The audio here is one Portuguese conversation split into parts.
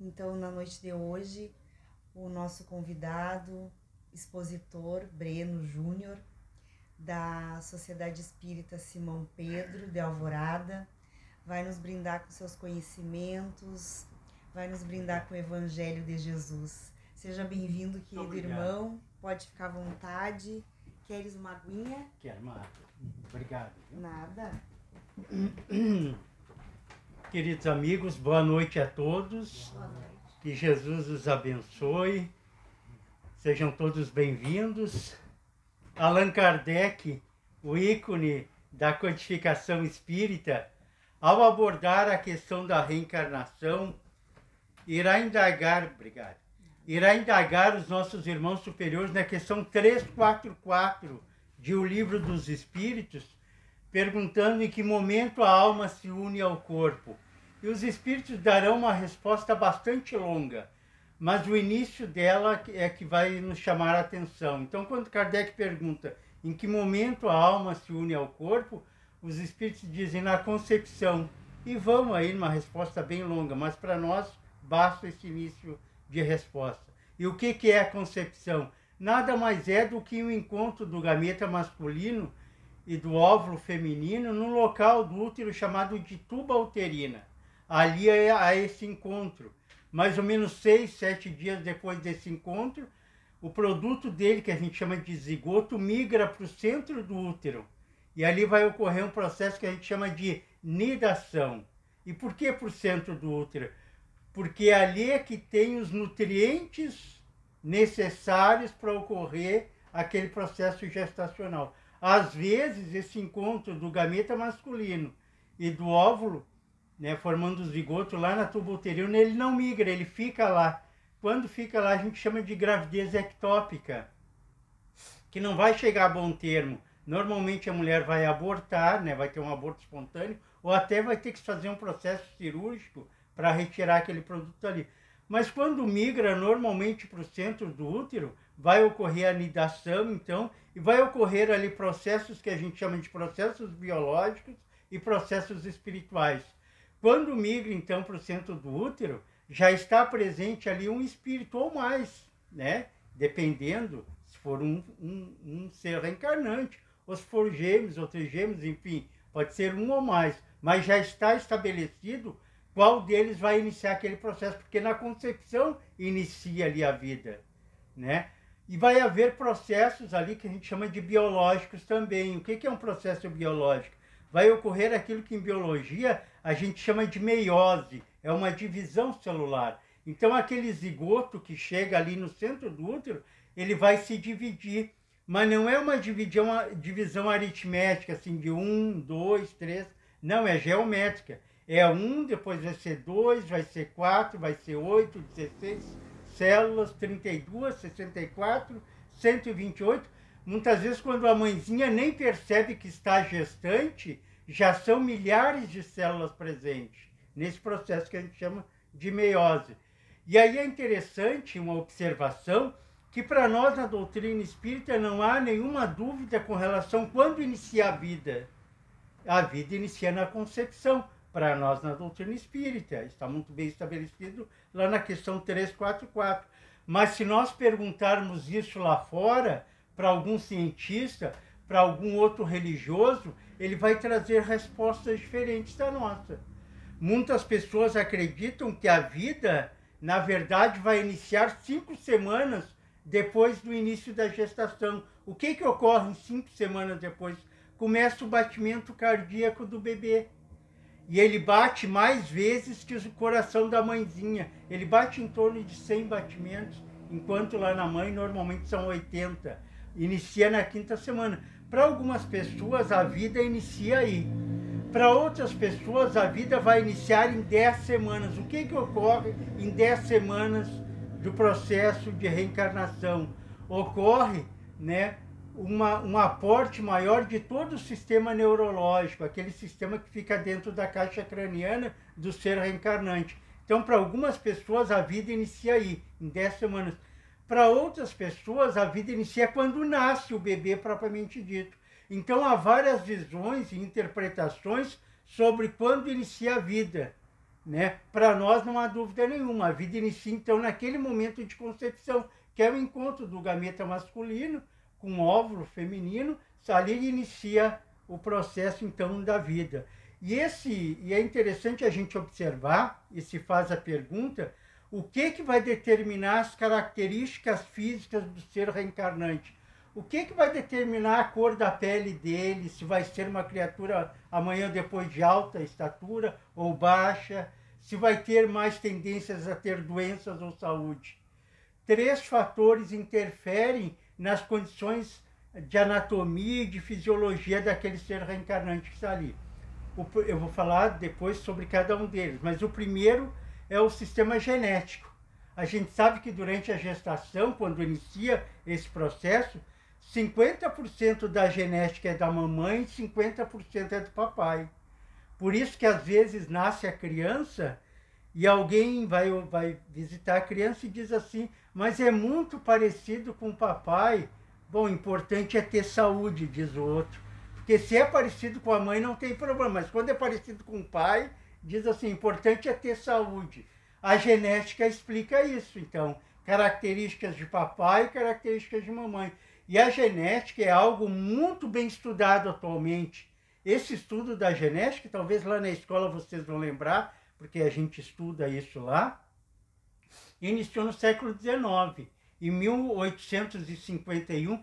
Então, na noite de hoje, o nosso convidado, expositor Breno Júnior, da Sociedade Espírita Simão Pedro de Alvorada, vai nos brindar com seus conhecimentos, vai nos brindar com o Evangelho de Jesus. Seja bem-vindo, querido irmão. Pode ficar à vontade. Queres uma aguinha? Quero uma água. Obrigado. Viu? Nada. Queridos amigos, boa noite a todos. Noite. Que Jesus os abençoe. Sejam todos bem-vindos. Allan Kardec, o ícone da codificação espírita, ao abordar a questão da reencarnação, irá indagar, obrigado, irá indagar os nossos irmãos superiores na questão 344 de O Livro dos Espíritos, perguntando em que momento a alma se une ao corpo. E os espíritos darão uma resposta bastante longa, mas o início dela é que vai nos chamar a atenção. Então, quando Kardec pergunta em que momento a alma se une ao corpo, os espíritos dizem na concepção. E vão aí numa resposta bem longa, mas para nós basta esse início de resposta. E o que, que é a concepção? Nada mais é do que o um encontro do gameta masculino e do óvulo feminino no local do útero chamado de tuba uterina. Ali é a esse encontro. Mais ou menos seis, sete dias depois desse encontro, o produto dele, que a gente chama de zigoto, migra para o centro do útero. E ali vai ocorrer um processo que a gente chama de nidação. E por que para o centro do útero? Porque ali é que tem os nutrientes necessários para ocorrer aquele processo gestacional. Às vezes, esse encontro do gameta masculino e do óvulo, né, formando o zigoto lá na tuba uterina, ele não migra, ele fica lá. Quando fica lá, a gente chama de gravidez ectópica, que não vai chegar a bom termo. Normalmente a mulher vai abortar, né, vai ter um aborto espontâneo, ou até vai ter que fazer um processo cirúrgico para retirar aquele produto ali. Mas quando migra normalmente para o centro do útero, vai ocorrer a nidação, então, e vai ocorrer ali processos que a gente chama de processos biológicos e processos espirituais. Quando migra, então, para o centro do útero, já está presente ali um espírito ou mais, né? Dependendo se for um, um, um ser reencarnante, ou se for gêmeos ou trigêmeos, enfim, pode ser um ou mais, mas já está estabelecido qual deles vai iniciar aquele processo, porque na concepção inicia ali a vida, né? E vai haver processos ali que a gente chama de biológicos também. O que é um processo biológico? Vai ocorrer aquilo que em biologia a gente chama de meiose, é uma divisão celular. Então aquele zigoto que chega ali no centro do útero, ele vai se dividir, mas não é uma divisão, uma divisão aritmética, assim, de um, dois, três, não, é geométrica é 1, depois vai ser 2, vai ser 4, vai ser 8, 16 células, 32, 64, 128. Muitas vezes, quando a mãezinha nem percebe que está gestante, já são milhares de células presentes nesse processo que a gente chama de meiose. E aí é interessante uma observação que para nós na doutrina espírita não há nenhuma dúvida com relação quando inicia a vida. A vida inicia na concepção para nós na doutrina espírita. Está muito bem estabelecido lá na questão 344. Mas se nós perguntarmos isso lá fora, para algum cientista, para algum outro religioso, ele vai trazer respostas diferentes da nossa. Muitas pessoas acreditam que a vida, na verdade, vai iniciar cinco semanas depois do início da gestação. O que, que ocorre cinco semanas depois? Começa o batimento cardíaco do bebê e ele bate mais vezes que o coração da mãezinha. Ele bate em torno de 100 batimentos, enquanto lá na mãe normalmente são 80. Inicia na quinta semana. Para algumas pessoas a vida inicia aí. Para outras pessoas a vida vai iniciar em 10 semanas. O que, que ocorre em 10 semanas do processo de reencarnação? Ocorre né, uma, um aporte maior de todo o sistema neurológico, aquele sistema que fica dentro da caixa craniana do ser reencarnante. Então, para algumas pessoas, a vida inicia aí, em 10 semanas. Para outras pessoas, a vida inicia quando nasce o bebê propriamente dito. Então, há várias visões e interpretações sobre quando inicia a vida. Né? Para nós não há dúvida nenhuma, a vida inicia então naquele momento de concepção, que é o encontro do gameta masculino com óvulo feminino, ali inicia o processo então da vida. E esse e é interessante a gente observar e se faz a pergunta, o que que vai determinar as características físicas do ser reencarnante? O que que vai determinar a cor da pele dele, se vai ser uma criatura amanhã depois de alta estatura ou baixa, se vai ter mais tendências a ter doenças ou saúde? Três fatores interferem nas condições de anatomia e de fisiologia daquele ser reencarnante que está ali. Eu vou falar depois sobre cada um deles, mas o primeiro é o sistema genético. A gente sabe que durante a gestação, quando inicia esse processo, 50% da genética é da mamãe e 50% é do papai. Por isso que às vezes nasce a criança e alguém vai, vai visitar a criança e diz assim, mas é muito parecido com o papai. Bom, o importante é ter saúde, diz o outro. Porque se é parecido com a mãe, não tem problema. Mas quando é parecido com o pai, diz assim: importante é ter saúde. A genética explica isso. Então, características de papai e características de mamãe. E a genética é algo muito bem estudado atualmente. Esse estudo da genética, talvez lá na escola vocês vão lembrar, porque a gente estuda isso lá, iniciou no século XIX. Em 1851,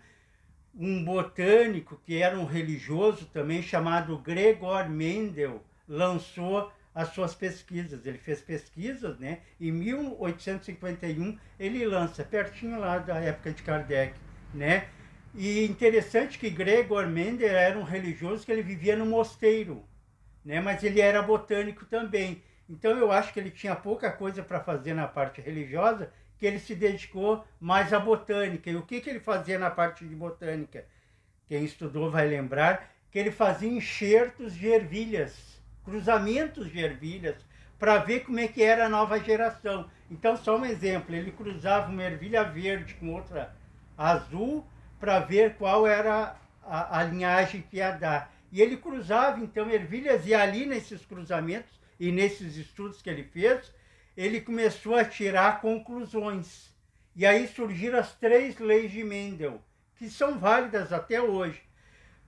um botânico que era um religioso também, chamado Gregor Mendel, lançou as suas pesquisas. Ele fez pesquisas, né? Em 1851 ele lança, pertinho lá da época de Kardec, né? E interessante que Gregor Mendel era um religioso que ele vivia no mosteiro, né? Mas ele era botânico também. Então eu acho que ele tinha pouca coisa para fazer na parte religiosa que ele se dedicou mais à botânica. E o que, que ele fazia na parte de botânica? Quem estudou vai lembrar que ele fazia enxertos de ervilhas, cruzamentos de ervilhas, para ver como é que era a nova geração. Então, só um exemplo, ele cruzava uma ervilha verde com outra azul para ver qual era a, a linhagem que ia dar. E ele cruzava, então, ervilhas, e ali nesses cruzamentos e nesses estudos que ele fez, ele começou a tirar conclusões. E aí surgiram as três leis de Mendel, que são válidas até hoje.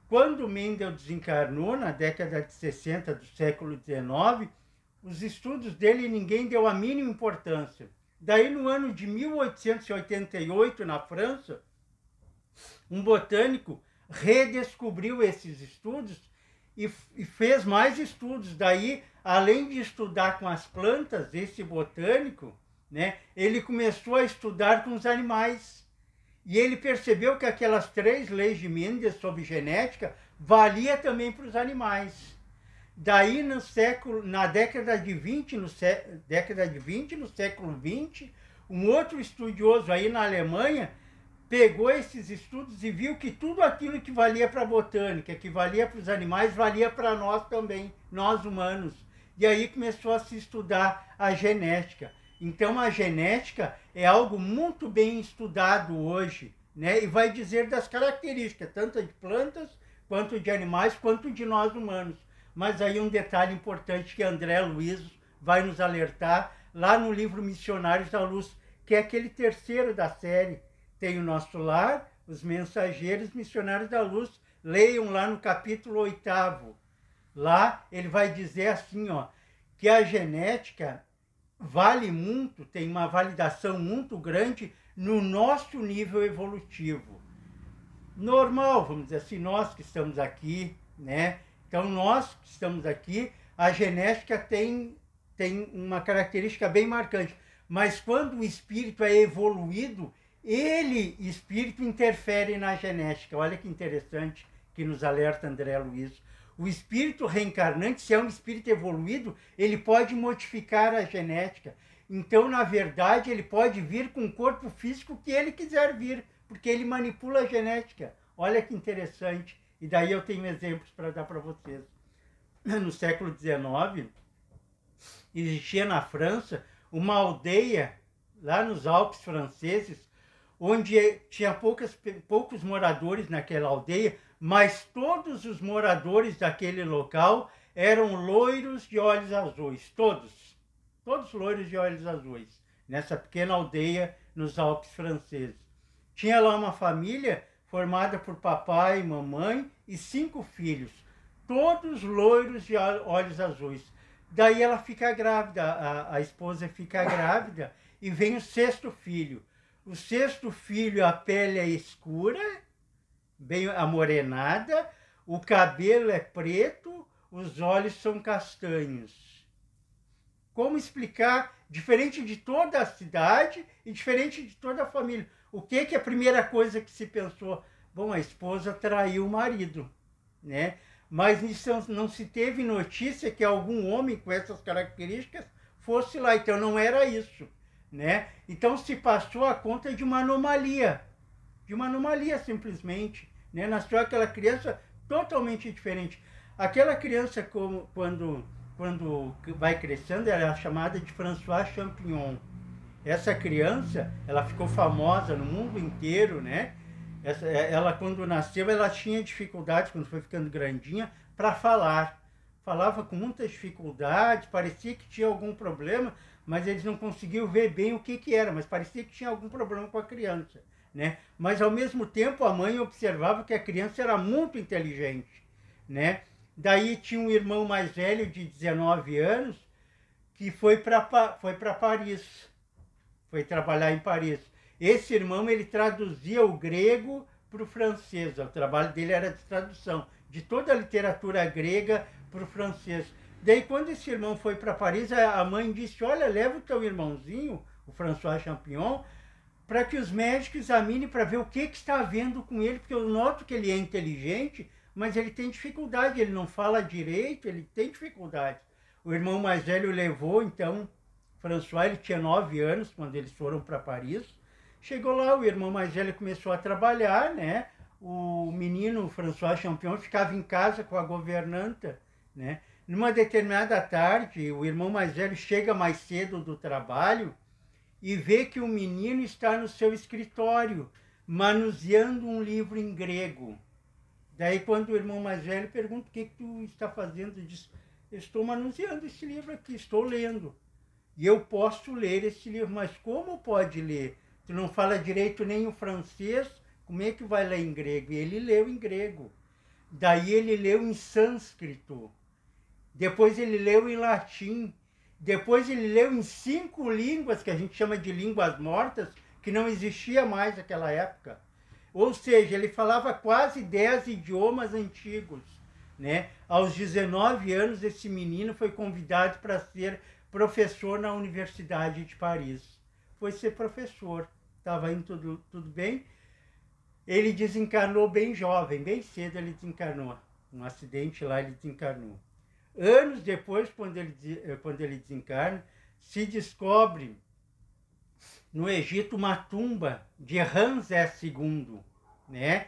Quando Mendel desencarnou, na década de 60 do século XIX, os estudos dele ninguém deu a mínima importância. Daí, no ano de 1888, na França, um botânico redescobriu esses estudos e, e fez mais estudos. Daí além de estudar com as plantas, esse botânico, né, ele começou a estudar com os animais. E ele percebeu que aquelas três leis de Mendes sobre genética valia também para os animais. Daí no século, na década de 20, no sé, década de 20, no século 20, um outro estudioso aí na Alemanha pegou esses estudos e viu que tudo aquilo que valia para a botânica, que valia para os animais, valia para nós também, nós humanos. E aí começou a se estudar a genética. Então a genética é algo muito bem estudado hoje, né? E vai dizer das características, tanto de plantas, quanto de animais, quanto de nós humanos. Mas aí um detalhe importante que André Luiz vai nos alertar lá no livro Missionários da Luz, que é aquele terceiro da série. Tem o nosso lar, os mensageiros missionários da luz. Leiam lá no capítulo oitavo Lá ele vai dizer assim, ó, que a genética vale muito, tem uma validação muito grande no nosso nível evolutivo. Normal, vamos dizer assim, nós que estamos aqui, né? Então, nós que estamos aqui, a genética tem, tem uma característica bem marcante. Mas quando o espírito é evoluído, ele, espírito, interfere na genética. Olha que interessante que nos alerta André Luiz. O espírito reencarnante, se é um espírito evoluído, ele pode modificar a genética. Então, na verdade, ele pode vir com o corpo físico que ele quiser vir, porque ele manipula a genética. Olha que interessante. E daí eu tenho exemplos para dar para vocês. No século XIX, existia na França uma aldeia, lá nos Alpes franceses, onde tinha poucas, poucos moradores naquela aldeia, mas todos os moradores daquele local eram loiros de olhos azuis, todos. todos loiros de olhos azuis, nessa pequena aldeia nos Alpes franceses. Tinha lá uma família formada por papai, mamãe e cinco filhos, todos loiros de olhos azuis. Daí ela fica grávida, a, a esposa fica grávida e vem o sexto filho. O sexto filho, a pele é escura, bem amorenada, o cabelo é preto, os olhos são castanhos. Como explicar, diferente de toda a cidade e diferente de toda a família? O que, que é a primeira coisa que se pensou? Bom, a esposa traiu o marido, né? Mas não se teve notícia que algum homem com essas características fosse lá, então não era isso, né? Então se passou a conta de uma anomalia, de uma anomalia simplesmente, né? Nasceu aquela criança totalmente diferente. Aquela criança como quando quando vai crescendo ela é chamada de François Champignon. Essa criança, ela ficou famosa no mundo inteiro, né? Essa, é, ela, quando nasceu, ela tinha dificuldades, quando foi ficando grandinha, para falar. Falava com muitas dificuldades, parecia que tinha algum problema, mas eles não conseguiam ver bem o que, que era, mas parecia que tinha algum problema com a criança. Né? Mas, ao mesmo tempo, a mãe observava que a criança era muito inteligente. Né? Daí tinha um irmão mais velho, de 19 anos, que foi para foi Paris, foi trabalhar em Paris. Esse irmão ele traduzia o grego para o francês. O trabalho dele era de tradução de toda a literatura grega para o francês. Daí, quando esse irmão foi para Paris, a mãe disse: Olha, leva o teu irmãozinho, o François Champignon, para que os médicos examinem para ver o que, que está havendo com ele, porque eu noto que ele é inteligente, mas ele tem dificuldade, ele não fala direito, ele tem dificuldade. O irmão mais velho levou, então, François, ele tinha nove anos quando eles foram para Paris, Chegou lá, o irmão mais velho começou a trabalhar, né? O menino François Champion ficava em casa com a governanta, né? Numa determinada tarde, o irmão mais velho chega mais cedo do trabalho e vê que o menino está no seu escritório, manuseando um livro em grego. Daí, quando o irmão mais velho pergunta o que, que tu está fazendo, ele diz: Estou manuseando esse livro aqui, estou lendo. E eu posso ler esse livro, mas como pode ler? Tu não fala direito nem o francês, como é que vai ler em grego? E ele leu em grego. Daí ele leu em sânscrito. Depois ele leu em latim. Depois ele leu em cinco línguas, que a gente chama de línguas mortas, que não existia mais naquela época. Ou seja, ele falava quase dez idiomas antigos. Né? Aos 19 anos, esse menino foi convidado para ser professor na Universidade de Paris. Foi ser professor estava indo tudo, tudo bem. Ele desencarnou bem jovem, bem cedo ele desencarnou. Um acidente lá ele desencarnou. Anos depois, quando ele, eh, quando ele desencarna, se descobre no Egito uma tumba de Ramsés II, né?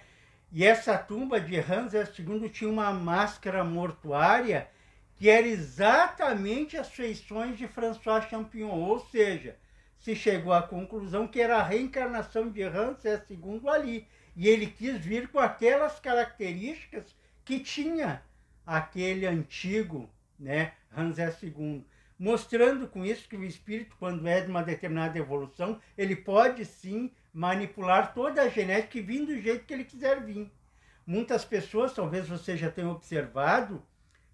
E essa tumba de Ramsés II tinha uma máscara mortuária que era exatamente as feições de François Champignon, ou seja, se chegou à conclusão que era a reencarnação de Ramsés II ali. E ele quis vir com aquelas características que tinha aquele antigo né, Ramsés II. Mostrando com isso que o espírito, quando é de uma determinada evolução, ele pode sim manipular toda a genética e vir do jeito que ele quiser vir. Muitas pessoas, talvez você já tenha observado,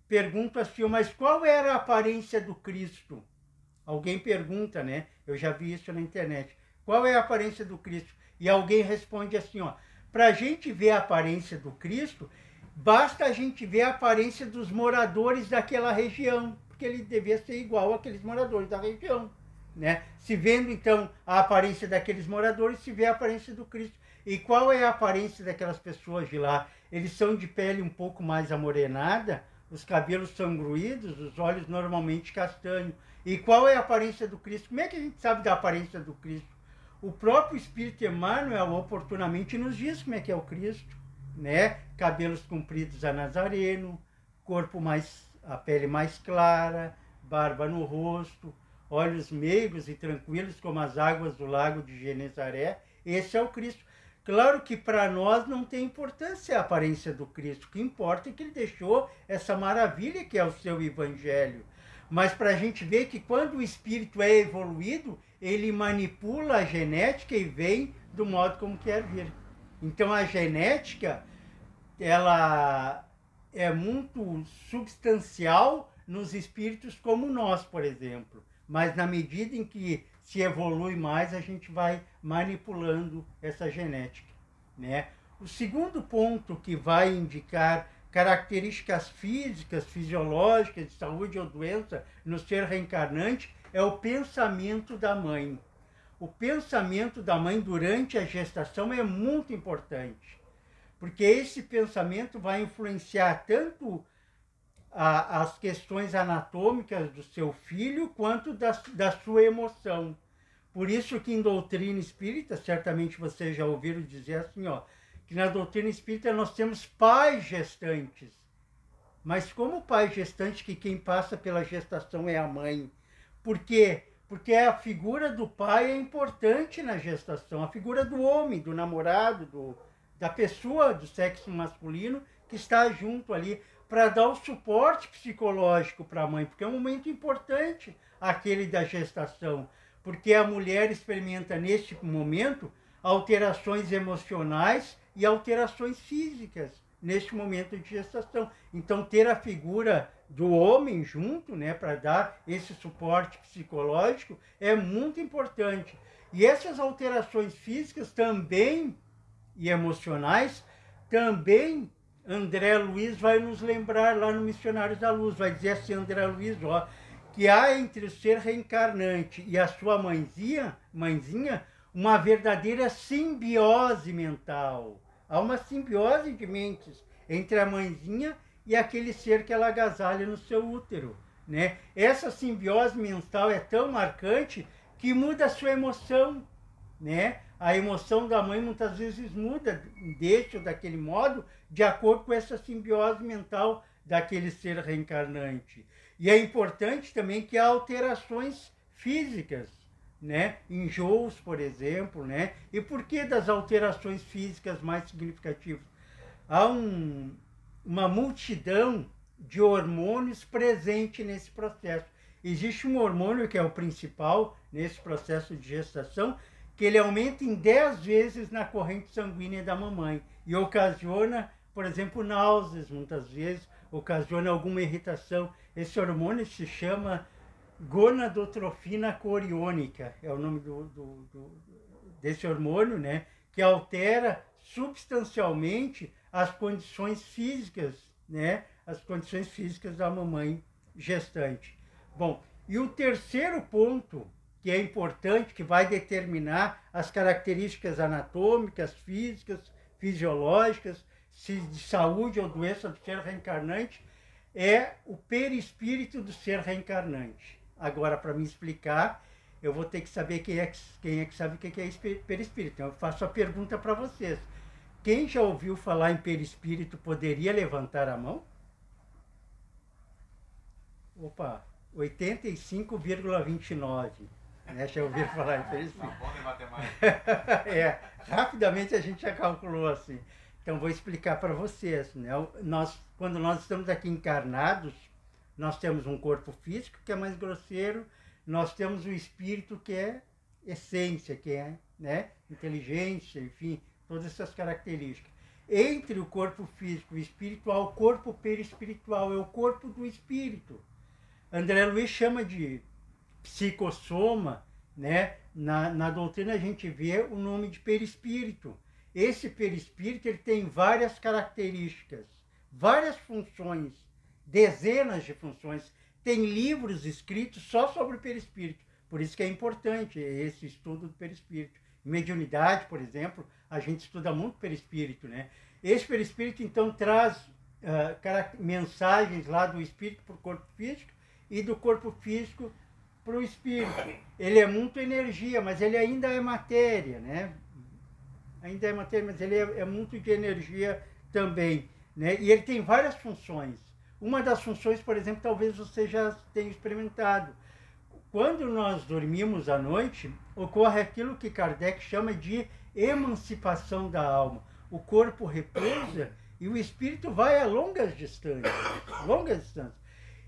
perguntam assim, mas qual era a aparência do Cristo? Alguém pergunta, né? Eu já vi isso na internet. Qual é a aparência do Cristo? E alguém responde assim, ó. Para a gente ver a aparência do Cristo, basta a gente ver a aparência dos moradores daquela região, porque ele devia ser igual àqueles moradores da região, né? Se vendo então a aparência daqueles moradores, se vê a aparência do Cristo. E qual é a aparência daquelas pessoas de lá? Eles são de pele um pouco mais amorenada, os cabelos são gruídos, os olhos normalmente castanhos. E qual é a aparência do Cristo? Como é que a gente sabe da aparência do Cristo? O próprio Espírito Emmanuel oportunamente nos diz como é que é o Cristo, né? Cabelos compridos a Nazareno, corpo mais, a pele mais clara, barba no rosto, olhos meigos e tranquilos como as águas do lago de Genezaré. Esse é o Cristo. Claro que para nós não tem importância a aparência do Cristo. O que importa é que ele deixou essa maravilha que é o seu Evangelho. mas para a gente ver que quando o espírito é evoluído, ele manipula a genética e vem do modo como quer vir. Então a genética, ela é muito substancial nos espíritos como nós, por exemplo. Mas na medida em que se evolui mais, a gente vai manipulando essa genética, né? O segundo ponto que vai indicar características físicas, fisiológicas, de saúde ou doença no ser reencarnante é o pensamento da mãe. O pensamento da mãe durante a gestação é muito importante, porque esse pensamento vai influenciar tanto a, as questões anatômicas do seu filho quanto da, da sua emoção. Por isso que em doutrina espírita, certamente vocês já ouviram dizer assim, ó, que na doutrina espírita nós temos pais gestantes. Mas como pai gestante que quem passa pela gestação é a mãe? Por quê? Porque a figura do pai é importante na gestação, a figura do homem, do namorado, do, da pessoa do sexo masculino que está junto ali para dar o suporte psicológico para a mãe, porque é um momento importante aquele da gestação, porque a mulher experimenta neste momento alterações emocionais e alterações físicas neste momento de gestação. Então, ter a figura do homem junto, né, para dar esse suporte psicológico é muito importante. E essas alterações físicas também e emocionais também André Luiz vai nos lembrar lá no Missionários da Luz, vai dizer assim, André Luiz, ó, que há entre o ser reencarnante e a sua mãezinha, mãezinha uma verdadeira simbiose mental. Há uma simbiose de mentes entre a mãezinha e aquele ser que ela agasalha no seu útero. Né? Essa simbiose mental é tão marcante que muda a sua emoção. Né? A emoção da mãe muitas vezes muda deste ou daquele modo, de acordo com essa simbiose mental daquele ser reencarnante. E é importante também que há alterações físicas né? enjoos, por exemplo, né? E por que das alterações físicas mais significativas? Há um, uma multidão de hormônios presente nesse processo. Existe um hormônio que é o principal nesse processo de gestação, que ele aumenta em 10 vezes na corrente sanguínea da mamãe e ocasiona, por exemplo, náuseas, muitas vezes, ocasiona alguma irritação. Esse hormônio se chama gonadotrofina coriônica, é o nome do, do, do, desse hormônio, né? Que altera substancialmente as condições físicas, né? As condições físicas da mamãe gestante. Bom, e o terceiro ponto que é importante, que vai determinar as características anatômicas, físicas, fisiológicas, se de saúde ou doença do ser reencarnante, é o perispírito do ser reencarnante. Agora, para me explicar, eu vou ter que saber quem é que, quem é que sabe o que é perispírito. Então, eu faço a pergunta para vocês. Quem já ouviu falar em perispírito poderia levantar a mão? Opa, 85,29. Né? Já ouviram falar em perispírito? Não, bom de matemática. é, rapidamente a gente já calculou assim. Então, vou explicar para vocês. Né? Nós, quando nós estamos aqui encarnados, nós temos um corpo físico que é mais grosseiro, nós temos o espírito que é essência, que é né, inteligência, enfim, todas essas características. Entre o corpo físico e espiritual, o corpo perispiritual é o corpo do espírito. André Luiz chama de psicossoma, né? Na, na doutrina a gente vê o nome de perispírito. Esse perispírito ele tem várias características, várias funções dezenas de funções. Tem livros escritos só sobre o perispírito. Por isso que é importante esse estudo do perispírito. Mediunidade, por exemplo, a gente estuda muito perispírito, né? Esse perispírito, então, traz uh, mensagens lá do espírito para o corpo físico e do corpo físico para o espírito. Ele é muito energia, mas ele ainda é matéria, né? Ainda é matéria, mas ele é, é muito de energia também, né? E ele tem várias funções. Uma das funções, por exemplo, talvez você já tenha experimentado. Quando nós dormimos à noite, ocorre aquilo que Kardec chama de emancipação da alma. O corpo repousa e o espírito vai a longas distâncias, longas distâncias.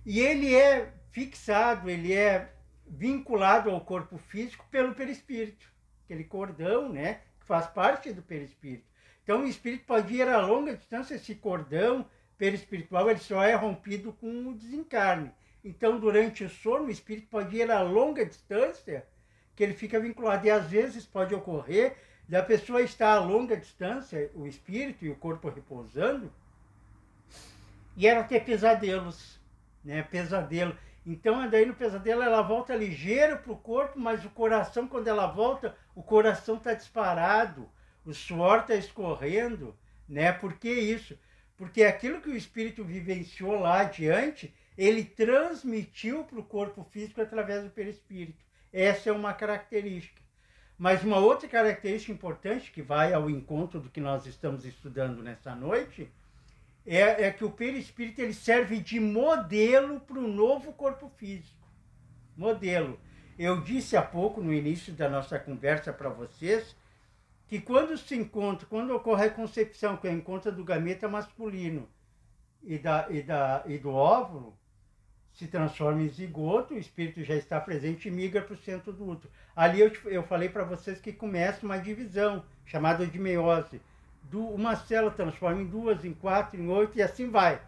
E ele é fixado, ele é vinculado ao corpo físico pelo perispírito, aquele cordão, né, que faz parte do perispírito. Então o espírito pode ir a longa distância, esse cordão perispiritual ele só é rompido com o desencarne. Então durante o sono o espírito pode ir a longa distância, que ele fica vinculado. E às vezes pode ocorrer da pessoa estar a longa distância, o espírito e o corpo repousando, e ela ter pesadelos, né? Pesadelo. Então, daí no pesadelo ela volta ligeiro para o corpo, mas o coração, quando ela volta, o coração está disparado, o suor está escorrendo, né? Por que isso? Porque aquilo que o espírito vivenciou lá adiante, ele transmitiu para o corpo físico através do perispírito. Essa é uma característica. Mas uma outra característica importante que vai ao encontro do que nós estamos estudando nessa noite é, é que o perispírito ele serve de modelo para o novo corpo físico. Modelo. Eu disse há pouco, no início da nossa conversa para vocês, que quando se encontra, quando ocorre a concepção, que é o encontro do gameta masculino e, da, e, da, e do óvulo, se transforma em zigoto, o espírito já está presente e migra para o centro do útero. Ali eu, eu falei para vocês que começa uma divisão, chamada de meiose uma célula transforma em duas, em quatro, em oito e assim vai.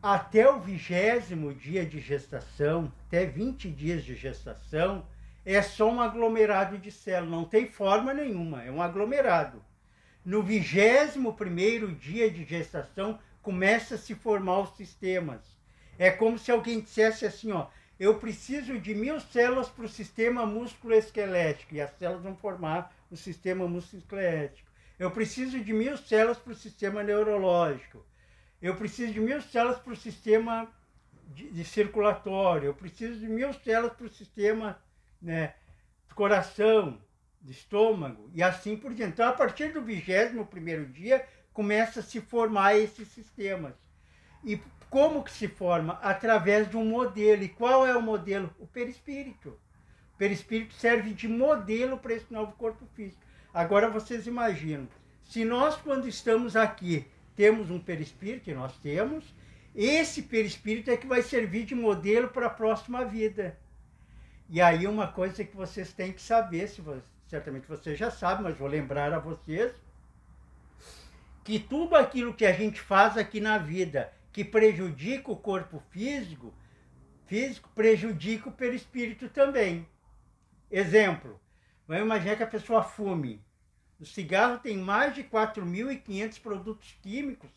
Até o vigésimo dia de gestação, até 20 dias de gestação, é só um aglomerado de células, não tem forma nenhuma, é um aglomerado. No vigésimo primeiro dia de gestação, começa a se formar os sistemas. É como se alguém dissesse assim, ó, eu preciso de mil células para o sistema músculo-esquelético, e as células vão formar o sistema músculo-esquelético. Eu preciso de mil células para o sistema neurológico. Eu preciso de mil células para o sistema de, de, circulatório. Eu preciso de mil células para o sistema né, do coração, do estômago e assim por diante. Então, a partir do vigésimo primeiro dia, começa a se formar esses sistemas. E como que se forma? Através de um modelo. E qual é o modelo? O perispírito. O perispírito serve de modelo para esse novo corpo físico. Agora vocês imaginam, se nós quando estamos aqui temos um perispírito, e nós temos, esse perispírito é que vai servir de modelo para a próxima vida. E aí uma coisa que vocês têm que saber, se você, certamente vocês já sabem, mas vou lembrar a vocês, que tudo aquilo que a gente faz aqui na vida que prejudica o corpo físico, físico prejudica o perispírito também. Exemplo, Vamos imaginar que a pessoa fume. O cigarro tem mais de 4.500 produtos químicos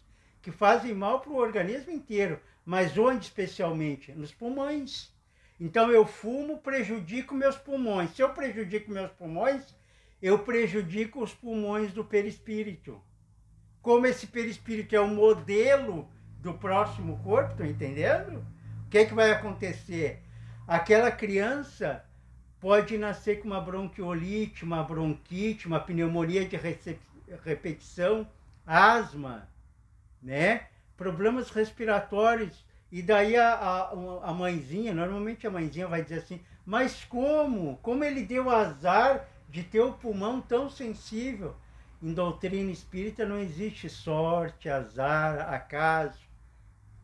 que fazem mal para o organismo inteiro, mas onde especialmente? Nos pulmões. Então eu fumo, prejudico meus pulmões. Se eu prejudico meus pulmões, eu prejudico os pulmões do perispírito. Como esse perispírito é o modelo do próximo corpo, estão entendendo? O que, é que vai acontecer? Aquela criança pode nascer com uma bronquiolite, uma bronquite, uma pneumonia de repetição, asma, né? Problemas respiratórios. E daí a, a, a mãezinha, normalmente a mãezinha vai dizer assim, mas como? Como ele deu azar de ter o pulmão tão sensível? Em doutrina espírita não existe sorte, azar, acaso.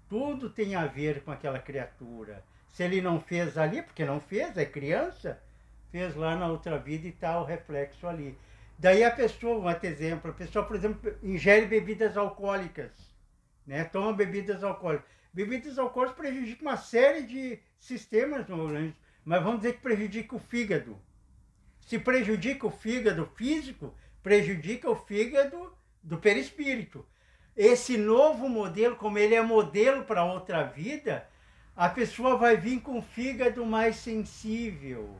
Tudo tem a ver com aquela criatura. Se ele não fez ali, porque não fez, é criança, fez lá na outra vida e está o reflexo ali. Daí a pessoa, um outro exemplo, a pessoa, por exemplo, ingere bebidas alcoólicas, né? toma bebidas alcoólicas. Bebidas alcoólicas prejudicam uma série de sistemas no organismo, mas vamos dizer que prejudica o fígado. Se prejudica o fígado físico, prejudica o fígado do perispírito. Esse novo modelo, como ele é modelo para outra vida, a pessoa vai vir com o fígado mais sensível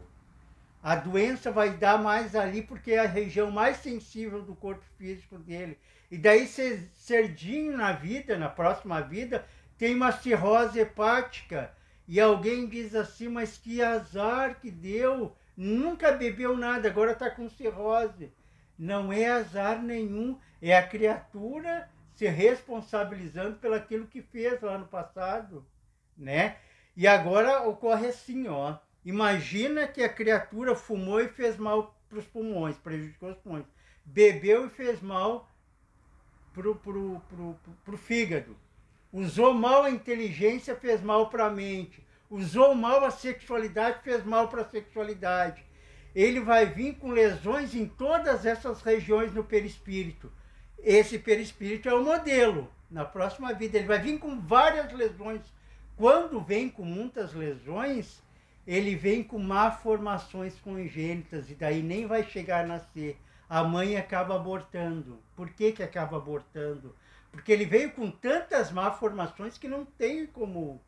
a doença vai dar mais ali porque é a região mais sensível do corpo físico dele. E daí cerdinho na vida, na próxima vida, tem uma cirrose hepática. E alguém diz assim, mas que azar que deu, nunca bebeu nada, agora está com cirrose. Não é azar nenhum, é a criatura se responsabilizando pelo aquilo que fez lá no passado, né? E agora ocorre assim, ó, Imagina que a criatura fumou e fez mal para os pulmões, prejudicou os pulmões. Bebeu e fez mal para o fígado. Usou mal a inteligência, fez mal para a mente. usou mal a sexualidade, fez mal para a sexualidade. Ele vai vir com lesões em todas essas regiões no perispírito. Esse perispírito é o modelo. Na próxima vida, ele vai vir com várias lesões. Quando vem com muitas lesões, ele vem com malformações congênitas e daí nem vai chegar a nascer. A mãe acaba abortando. Por que, que acaba abortando? Porque ele veio com tantas malformações que não tem como,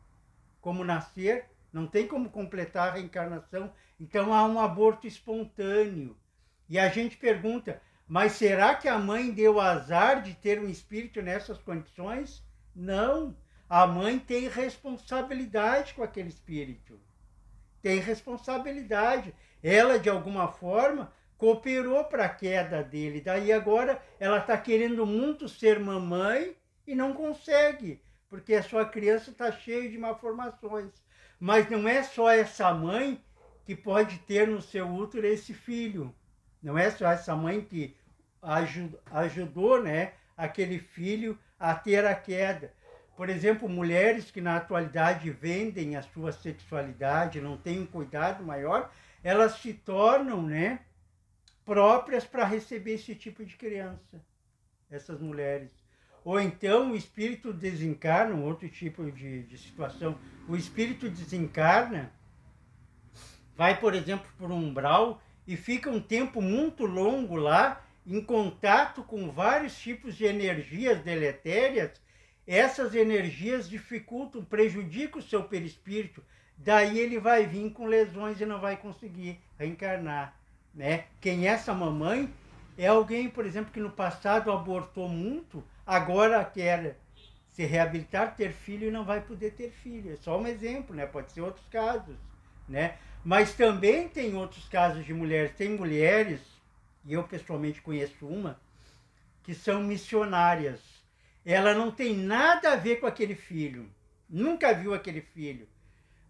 como nascer, não tem como completar a reencarnação. Então há um aborto espontâneo. E a gente pergunta, mas será que a mãe deu azar de ter um espírito nessas condições? Não. A mãe tem responsabilidade com aquele espírito. Tem responsabilidade. Ela, de alguma forma, cooperou para a queda dele. Daí agora ela está querendo muito ser mamãe e não consegue, porque a sua criança está cheia de malformações. Mas não é só essa mãe que pode ter no seu útero esse filho. Não é só essa mãe que ajudou né, aquele filho a ter a queda. Por exemplo, mulheres que na atualidade vendem a sua sexualidade, não têm um cuidado maior, elas se tornam né, próprias para receber esse tipo de criança, essas mulheres. Ou então o espírito desencarna, um outro tipo de, de situação. O espírito desencarna, vai, por exemplo, por um umbral e fica um tempo muito longo lá em contato com vários tipos de energias deletérias, essas energias dificultam, prejudicam o seu perispírito. Daí ele vai vir com lesões e não vai conseguir reencarnar. Né? Quem é essa mamãe é alguém, por exemplo, que no passado abortou muito, agora quer se reabilitar, ter filho e não vai poder ter filho. É só um exemplo, né? Pode ser outros casos, né? Mas também tem outros casos de mulheres. Tem mulheres e eu pessoalmente conheço uma, que são missionárias. Ela não tem nada a ver com aquele filho, nunca viu aquele filho,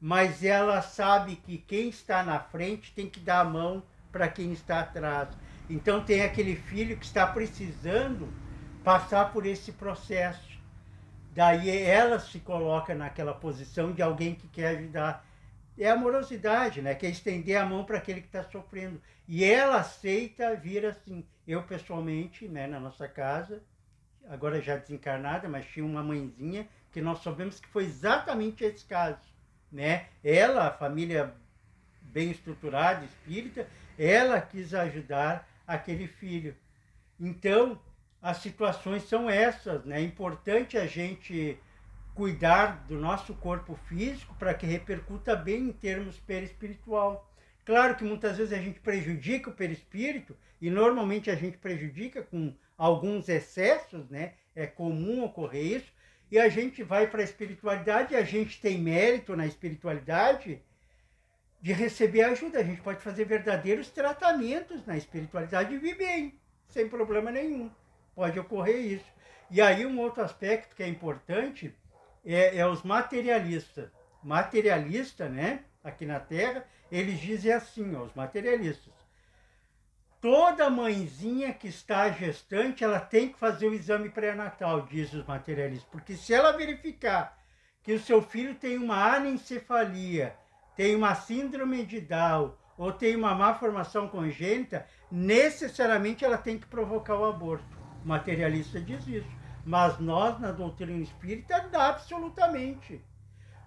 mas ela sabe que quem está na frente tem que dar a mão para quem está atrás. Então tem aquele filho que está precisando passar por esse processo. Daí ela se coloca naquela posição de alguém que quer ajudar é amorosidade, né? Que é estender a mão para aquele que está sofrendo. E ela aceita vir assim. Eu, pessoalmente, né, na nossa casa, agora já desencarnada, mas tinha uma mãezinha que nós sabemos que foi exatamente esse caso. Né? Ela, a família bem estruturada, espírita, ela quis ajudar aquele filho. Então, as situações são essas, né? É importante a gente cuidar do nosso corpo físico para que repercuta bem em termos perispiritual. Claro que muitas vezes a gente prejudica o perispírito e normalmente a gente prejudica com alguns excessos, né? É comum ocorrer isso. E a gente vai para a espiritualidade a gente tem mérito na espiritualidade de receber ajuda. A gente pode fazer verdadeiros tratamentos na espiritualidade e viver bem, sem problema nenhum. Pode ocorrer isso. E aí um outro aspecto que é importante é, é os materialistas. Materialista, né? Aqui na Terra, eles dizem assim, ó, os materialistas. Toda mãezinha que está gestante, ela tem que fazer o exame pré-natal, diz os materialistas. Porque se ela verificar que o seu filho tem uma anencefalia, tem uma síndrome de Down ou tem uma má formação congênita, necessariamente ela tem que provocar o aborto. O materialista diz isso. Mas nós, na doutrina espírita, dá absolutamente.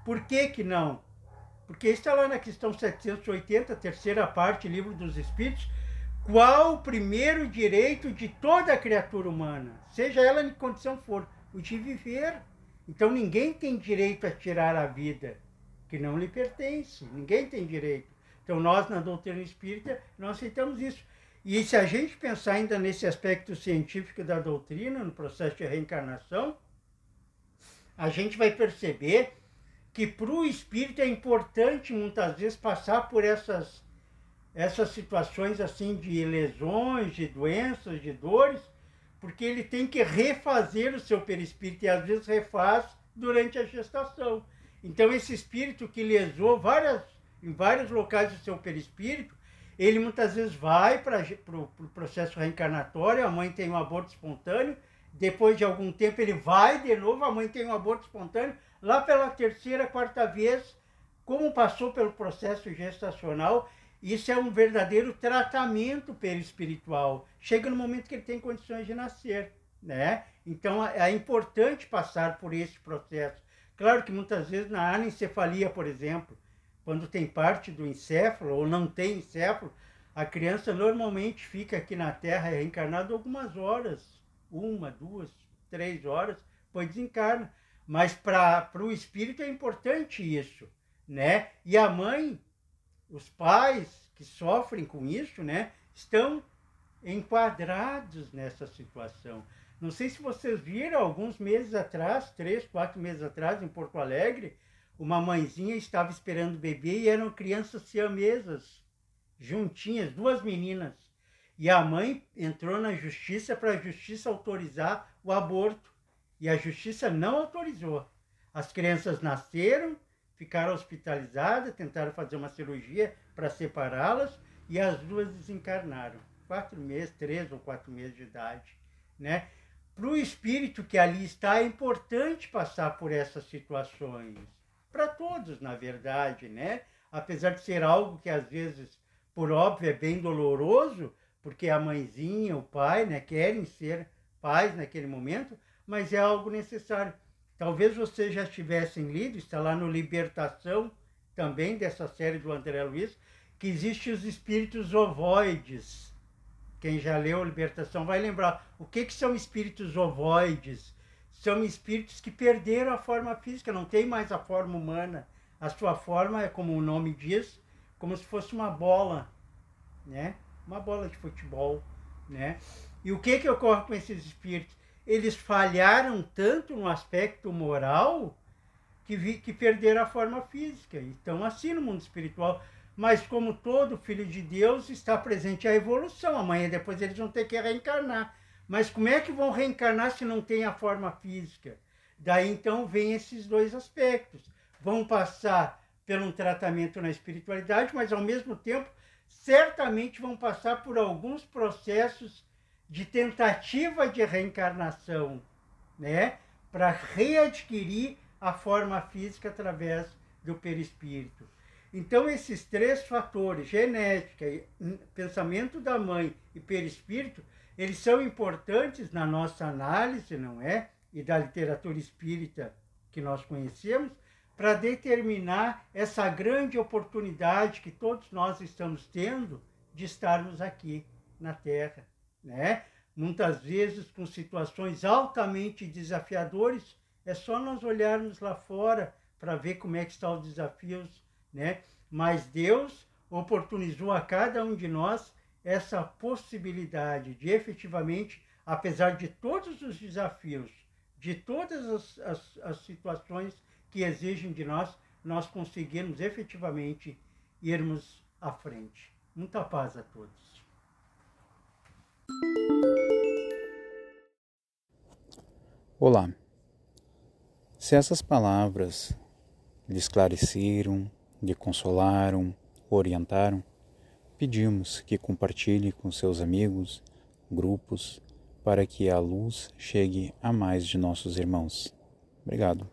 Por que que não? Porque está lá na questão 780, terceira parte, livro dos Espíritos, qual o primeiro direito de toda criatura humana, seja ela em que condição for, o de viver. Então ninguém tem direito a tirar a vida que não lhe pertence, ninguém tem direito. Então nós, na doutrina espírita, não aceitamos isso. E se a gente pensar ainda nesse aspecto científico da doutrina, no processo de reencarnação, a gente vai perceber que para o espírito é importante muitas vezes passar por essas, essas situações assim de lesões, de doenças, de dores, porque ele tem que refazer o seu perispírito e às vezes refaz durante a gestação. Então esse espírito que lesou várias, em vários locais do seu perispírito, ele muitas vezes vai para o pro, pro processo reencarnatório, a mãe tem um aborto espontâneo, depois de algum tempo ele vai de novo, a mãe tem um aborto espontâneo, lá pela terceira, quarta vez, como passou pelo processo gestacional, isso é um verdadeiro tratamento perispiritual. Chega no momento que ele tem condições de nascer, né? Então é importante passar por esse processo. Claro que muitas vezes na anencefalia, por exemplo, quando tem parte do encéfalo ou não tem encéfalo, a criança normalmente fica aqui na Terra reencarnada algumas horas, uma, duas, três horas, depois desencarna. Mas para o espírito é importante isso, né? E a mãe, os pais que sofrem com isso, né, estão enquadrados nessa situação. Não sei se vocês viram alguns meses atrás, três, quatro meses atrás, em Porto Alegre, uma mãezinha estava esperando o bebê e eram crianças siamesas, juntinhas, duas meninas. E a mãe entrou na justiça para a justiça autorizar o aborto. E a justiça não autorizou. As crianças nasceram, ficaram hospitalizadas, tentaram fazer uma cirurgia para separá-las e as duas desencarnaram. Quatro meses, três ou quatro meses de idade. Né? Para o espírito que ali está, é importante passar por essas situações. Para todos, na verdade, né? Apesar de ser algo que às vezes, por óbvio, é bem doloroso, porque a mãezinha, o pai, né, querem ser pais naquele momento, mas é algo necessário. Talvez vocês já tivessem lido, está lá no Libertação, também dessa série do André Luiz, que existem os espíritos ovoides quem já leu Libertação vai lembrar. O que, que são espíritos ovoides? São espíritos que perderam a forma física, não tem mais a forma humana. A sua forma é, como o nome diz, como se fosse uma bola, né? Uma bola de futebol, né? E o que, que ocorre com esses espíritos? Eles falharam tanto no aspecto moral que, vi, que perderam a forma física. Então, assim no mundo espiritual mas como todo filho de Deus está presente a evolução. Amanhã depois eles vão ter que reencarnar. Mas como é que vão reencarnar se não tem a forma física? Daí então vem esses dois aspectos. Vão passar por um tratamento na espiritualidade, mas ao mesmo tempo certamente vão passar por alguns processos de tentativa de reencarnação, né? Para readquirir a forma física através do perispírito. Então, esses três fatores, genética, pensamento da mãe e perispírito, eles são importantes na nossa análise, não é? E da literatura espírita que nós conhecemos, para determinar essa grande oportunidade que todos nós estamos tendo de estarmos aqui na Terra, né? Muitas vezes com situações altamente desafiadoras, é só nós olharmos lá fora para ver como é que estão os desafios né? Mas Deus oportunizou a cada um de nós essa possibilidade de efetivamente, apesar de todos os desafios, de todas as, as, as situações que exigem de nós, nós conseguirmos efetivamente irmos à frente. Muita paz a todos. Olá. Se essas palavras lhe esclareceram, lhe consolaram, orientaram, pedimos que compartilhe com seus amigos, grupos, para que a luz chegue a mais de nossos irmãos. Obrigado.